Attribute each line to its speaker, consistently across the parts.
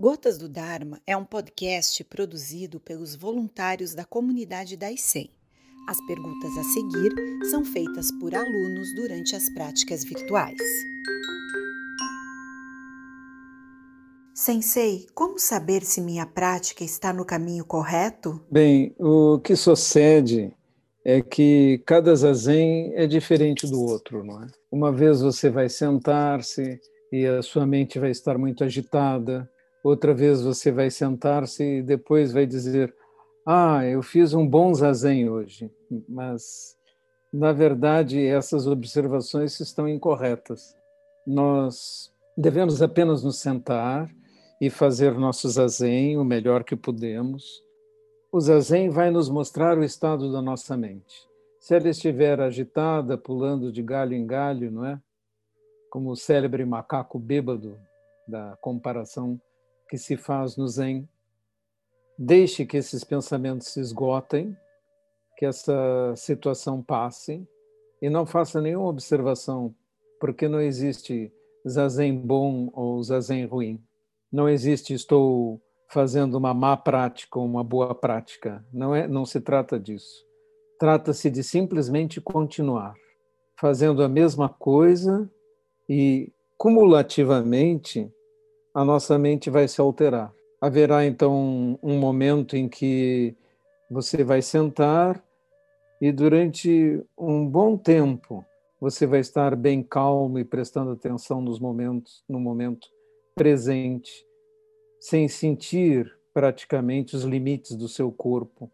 Speaker 1: Gotas do Dharma é um podcast produzido pelos voluntários da comunidade da ICEM. As perguntas a seguir são feitas por alunos durante as práticas virtuais. Sensei, como saber se minha prática está no caminho correto?
Speaker 2: Bem, o que sucede é que cada zazen é diferente do outro, não é? Uma vez você vai sentar-se e a sua mente vai estar muito agitada, outra vez você vai sentar-se e depois vai dizer: Ah, eu fiz um bom zazen hoje, mas na verdade essas observações estão incorretas. Nós devemos apenas nos sentar e fazer nosso zazen o melhor que podemos. O zazen vai nos mostrar o estado da nossa mente. Se ela estiver agitada, pulando de galho em galho, não é? Como o célebre macaco bêbado da comparação que se faz no Zen. Deixe que esses pensamentos se esgotem, que essa situação passe e não faça nenhuma observação, porque não existe zazen bom ou zazen ruim. Não existe estou fazendo uma má prática ou uma boa prática. Não é, não se trata disso. Trata-se de simplesmente continuar fazendo a mesma coisa e cumulativamente a nossa mente vai se alterar. Haverá então um momento em que você vai sentar e durante um bom tempo você vai estar bem calmo e prestando atenção nos momentos, no momento presente, sem sentir praticamente os limites do seu corpo.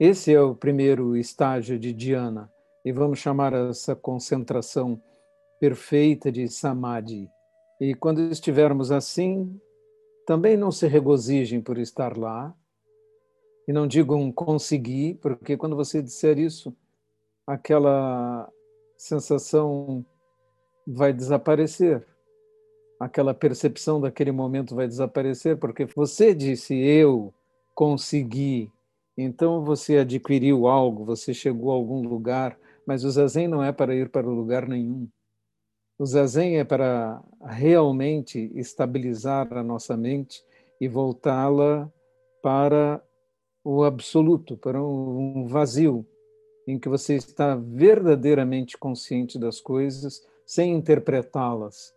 Speaker 2: Esse é o primeiro estágio de dhyana e vamos chamar essa concentração perfeita de samadhi. E quando estivermos assim, também não se regozijem por estar lá. E não digam conseguir, porque quando você disser isso, aquela sensação vai desaparecer. Aquela percepção daquele momento vai desaparecer, porque você disse eu consegui. Então você adquiriu algo, você chegou a algum lugar, mas o zazen não é para ir para lugar nenhum. O zazen é para realmente estabilizar a nossa mente e voltá-la para o absoluto, para um vazio, em que você está verdadeiramente consciente das coisas, sem interpretá-las.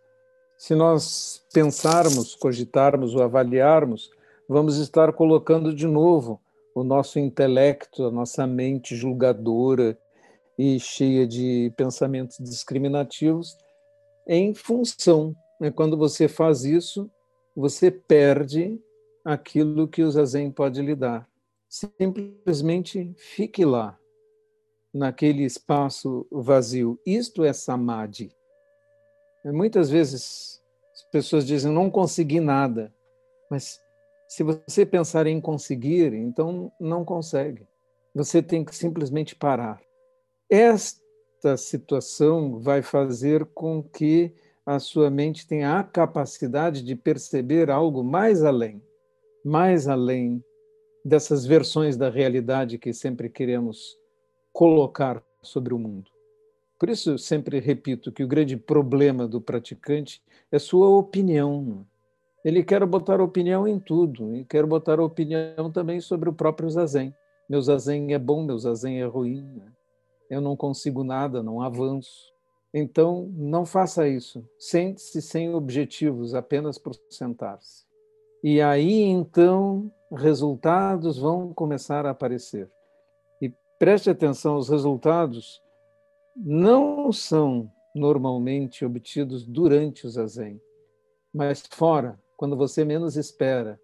Speaker 2: Se nós pensarmos, cogitarmos ou avaliarmos, vamos estar colocando de novo o nosso intelecto, a nossa mente julgadora e cheia de pensamentos discriminativos em função. Né? Quando você faz isso, você perde aquilo que o zazen pode lhe dar. Simplesmente fique lá, naquele espaço vazio. Isto é samadhi. Muitas vezes as pessoas dizem, não consegui nada. Mas se você pensar em conseguir, então não consegue. Você tem que simplesmente parar. Esta esta situação vai fazer com que a sua mente tenha a capacidade de perceber algo mais além, mais além dessas versões da realidade que sempre queremos colocar sobre o mundo. Por isso, eu sempre repito que o grande problema do praticante é sua opinião. Ele quer botar opinião em tudo, e quer botar opinião também sobre o próprio zazen. Meu zazen é bom, meu zazen é ruim. Né? Eu não consigo nada, não avanço. Então, não faça isso. Sente-se sem objetivos, apenas por sentar-se. E aí, então, resultados vão começar a aparecer. E preste atenção, os resultados não são normalmente obtidos durante o zazen, mas fora, quando você menos espera,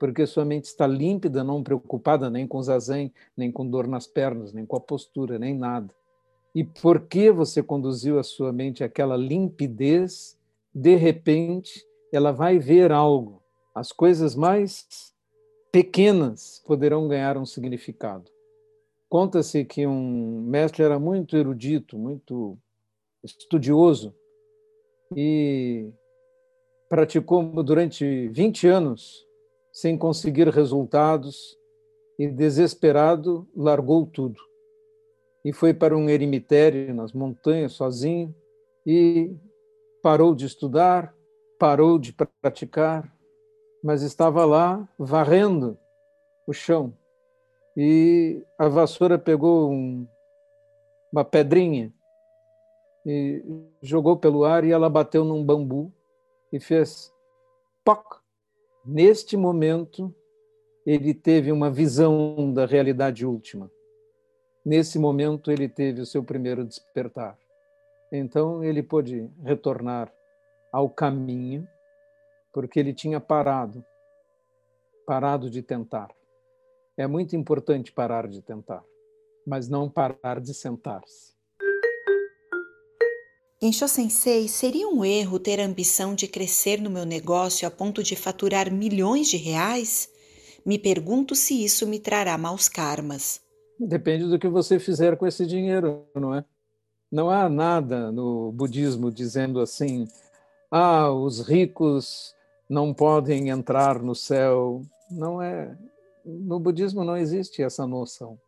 Speaker 2: porque sua mente está límpida, não preocupada nem com zazen, nem com dor nas pernas, nem com a postura, nem nada. E porque você conduziu a sua mente àquela limpidez, de repente ela vai ver algo. As coisas mais pequenas poderão ganhar um significado. Conta-se que um mestre era muito erudito, muito estudioso e praticou durante 20 anos sem conseguir resultados e, desesperado, largou tudo. E foi para um eremitério nas montanhas sozinho e parou de estudar, parou de praticar mas estava lá varrendo o chão. E a vassoura pegou um, uma pedrinha e jogou pelo ar e ela bateu num bambu e fez poc. Neste momento, ele teve uma visão da realidade última. Nesse momento, ele teve o seu primeiro despertar. Então, ele pôde retornar ao caminho, porque ele tinha parado parado de tentar. É muito importante parar de tentar, mas não parar de sentar-se.
Speaker 1: Gensho Sensei, seria um erro ter a ambição de crescer no meu negócio a ponto de faturar milhões de reais? Me pergunto se isso me trará maus karmas.
Speaker 2: Depende do que você fizer com esse dinheiro, não é? Não há nada no budismo dizendo assim: ah, os ricos não podem entrar no céu. Não é. No budismo não existe essa noção.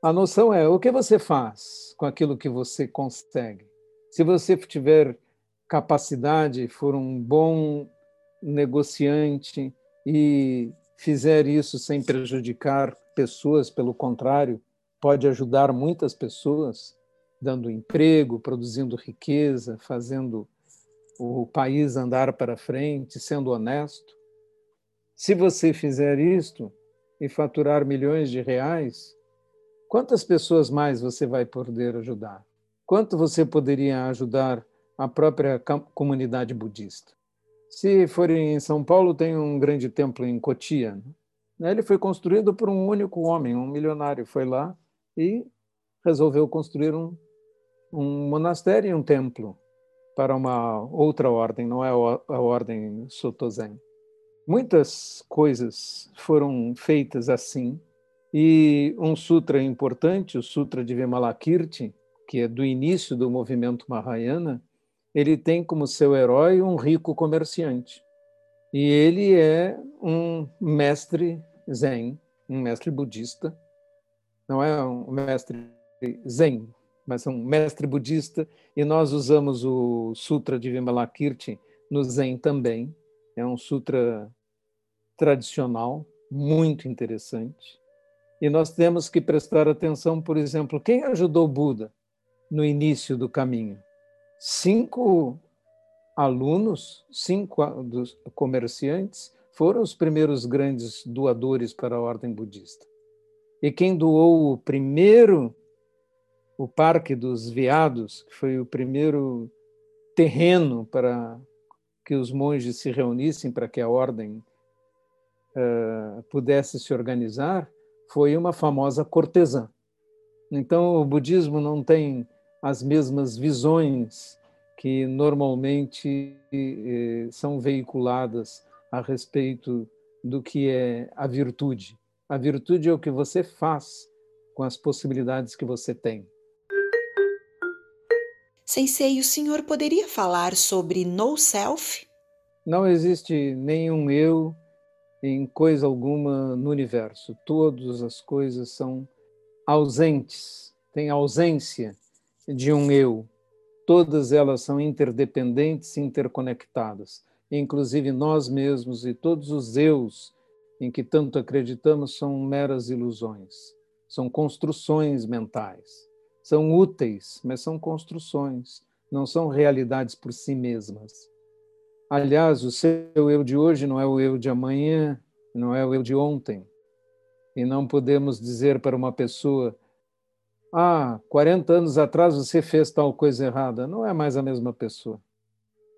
Speaker 2: A noção é o que você faz com aquilo que você consegue. Se você tiver capacidade, for um bom negociante e fizer isso sem prejudicar pessoas, pelo contrário, pode ajudar muitas pessoas, dando emprego, produzindo riqueza, fazendo o país andar para frente, sendo honesto. Se você fizer isto e faturar milhões de reais, quantas pessoas mais você vai poder ajudar? Quanto você poderia ajudar a própria comunidade budista? Se for em São Paulo, tem um grande templo em Cotia. Né? Ele foi construído por um único homem, um milionário. Foi lá e resolveu construir um, um monastério e um templo para uma outra ordem, não é a ordem Sotozen. Muitas coisas foram feitas assim, e um sutra importante, o Sutra de Vimalakirti, que é do início do movimento Mahayana, ele tem como seu herói um rico comerciante. E ele é um mestre zen, um mestre budista. Não é um mestre zen, mas um mestre budista. E nós usamos o Sutra de Vimalakirti no zen também. É um sutra tradicional, muito interessante. E nós temos que prestar atenção, por exemplo, quem ajudou Buda? No início do caminho. Cinco alunos, cinco dos comerciantes, foram os primeiros grandes doadores para a ordem budista. E quem doou o primeiro, o Parque dos Veados, que foi o primeiro terreno para que os monges se reunissem para que a ordem uh, pudesse se organizar, foi uma famosa cortesã. Então, o budismo não tem as mesmas visões que normalmente eh, são veiculadas a respeito do que é a virtude. A virtude é o que você faz com as possibilidades que você tem.
Speaker 1: Sensei, o senhor poderia falar sobre no self?
Speaker 2: Não existe nenhum eu em coisa alguma no universo. Todas as coisas são ausentes, têm ausência de um eu. Todas elas são interdependentes interconectadas. Inclusive nós mesmos e todos os eus em que tanto acreditamos são meras ilusões, são construções mentais. São úteis, mas são construções, não são realidades por si mesmas. Aliás, o seu eu de hoje não é o eu de amanhã, não é o eu de ontem. E não podemos dizer para uma pessoa ah, 40 anos atrás você fez tal coisa errada. Não é mais a mesma pessoa.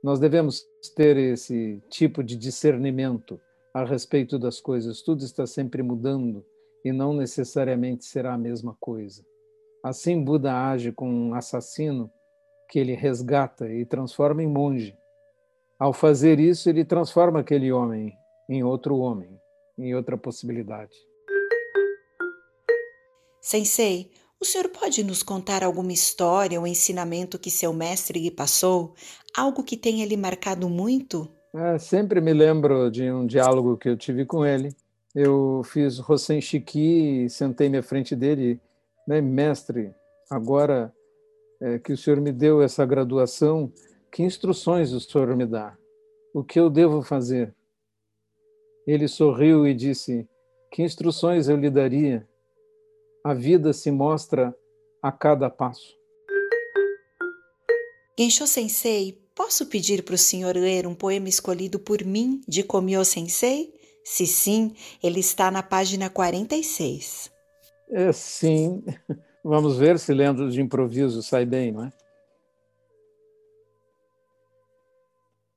Speaker 2: Nós devemos ter esse tipo de discernimento a respeito das coisas. Tudo está sempre mudando e não necessariamente será a mesma coisa. Assim, Buda age com um assassino que ele resgata e transforma em monge. Ao fazer isso, ele transforma aquele homem em outro homem, em outra possibilidade.
Speaker 1: Sensei, o senhor pode nos contar alguma história ou ensinamento que seu mestre lhe passou? Algo que tenha lhe marcado muito?
Speaker 2: É, sempre me lembro de um diálogo que eu tive com ele. Eu fiz Rosen Chiqui e sentei-me à frente dele. Né, mestre, agora é, que o senhor me deu essa graduação, que instruções o senhor me dá? O que eu devo fazer? Ele sorriu e disse: Que instruções eu lhe daria? A vida se mostra a cada passo.
Speaker 1: Gensho Sensei, posso pedir para o senhor ler um poema escolhido por mim de Komyo Sensei? Se sim, ele está na página 46.
Speaker 2: É, sim. Vamos ver se lendo de improviso sai bem, não é?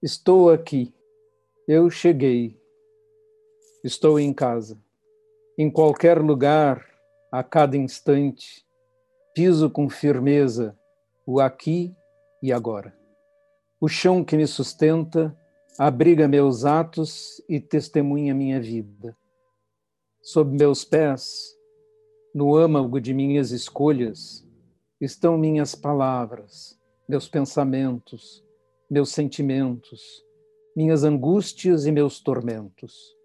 Speaker 2: Estou aqui. Eu cheguei. Estou em casa. Em qualquer lugar, a cada instante, piso com firmeza o aqui e agora. O chão que me sustenta abriga meus atos e testemunha minha vida. Sob meus pés, no âmago de minhas escolhas, estão minhas palavras, meus pensamentos, meus sentimentos, minhas angústias e meus tormentos.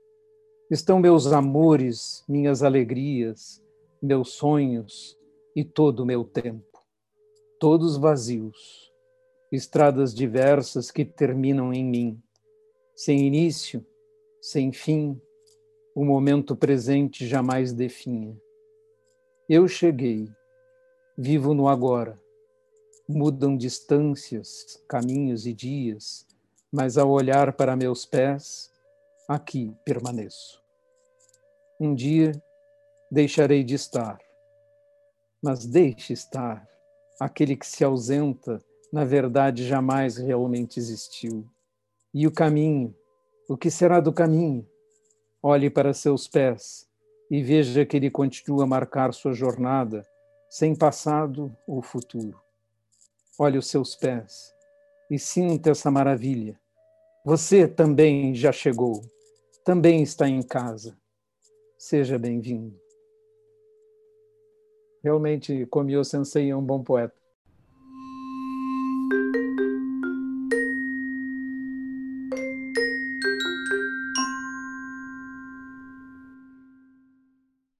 Speaker 2: Estão meus amores, minhas alegrias, meus sonhos e todo o meu tempo, todos vazios, estradas diversas que terminam em mim, sem início, sem fim, o momento presente jamais definha. Eu cheguei, vivo no agora, mudam distâncias, caminhos e dias, mas ao olhar para meus pés, aqui permaneço. Um dia deixarei de estar, mas deixe estar. Aquele que se ausenta, na verdade, jamais realmente existiu. E o caminho, o que será do caminho? Olhe para seus pés e veja que ele continua a marcar sua jornada, sem passado ou futuro. Olhe os seus pés e sinta essa maravilha. Você também já chegou, também está em casa. Seja bem-vindo. Realmente, Komio Sensei é um bom poeta.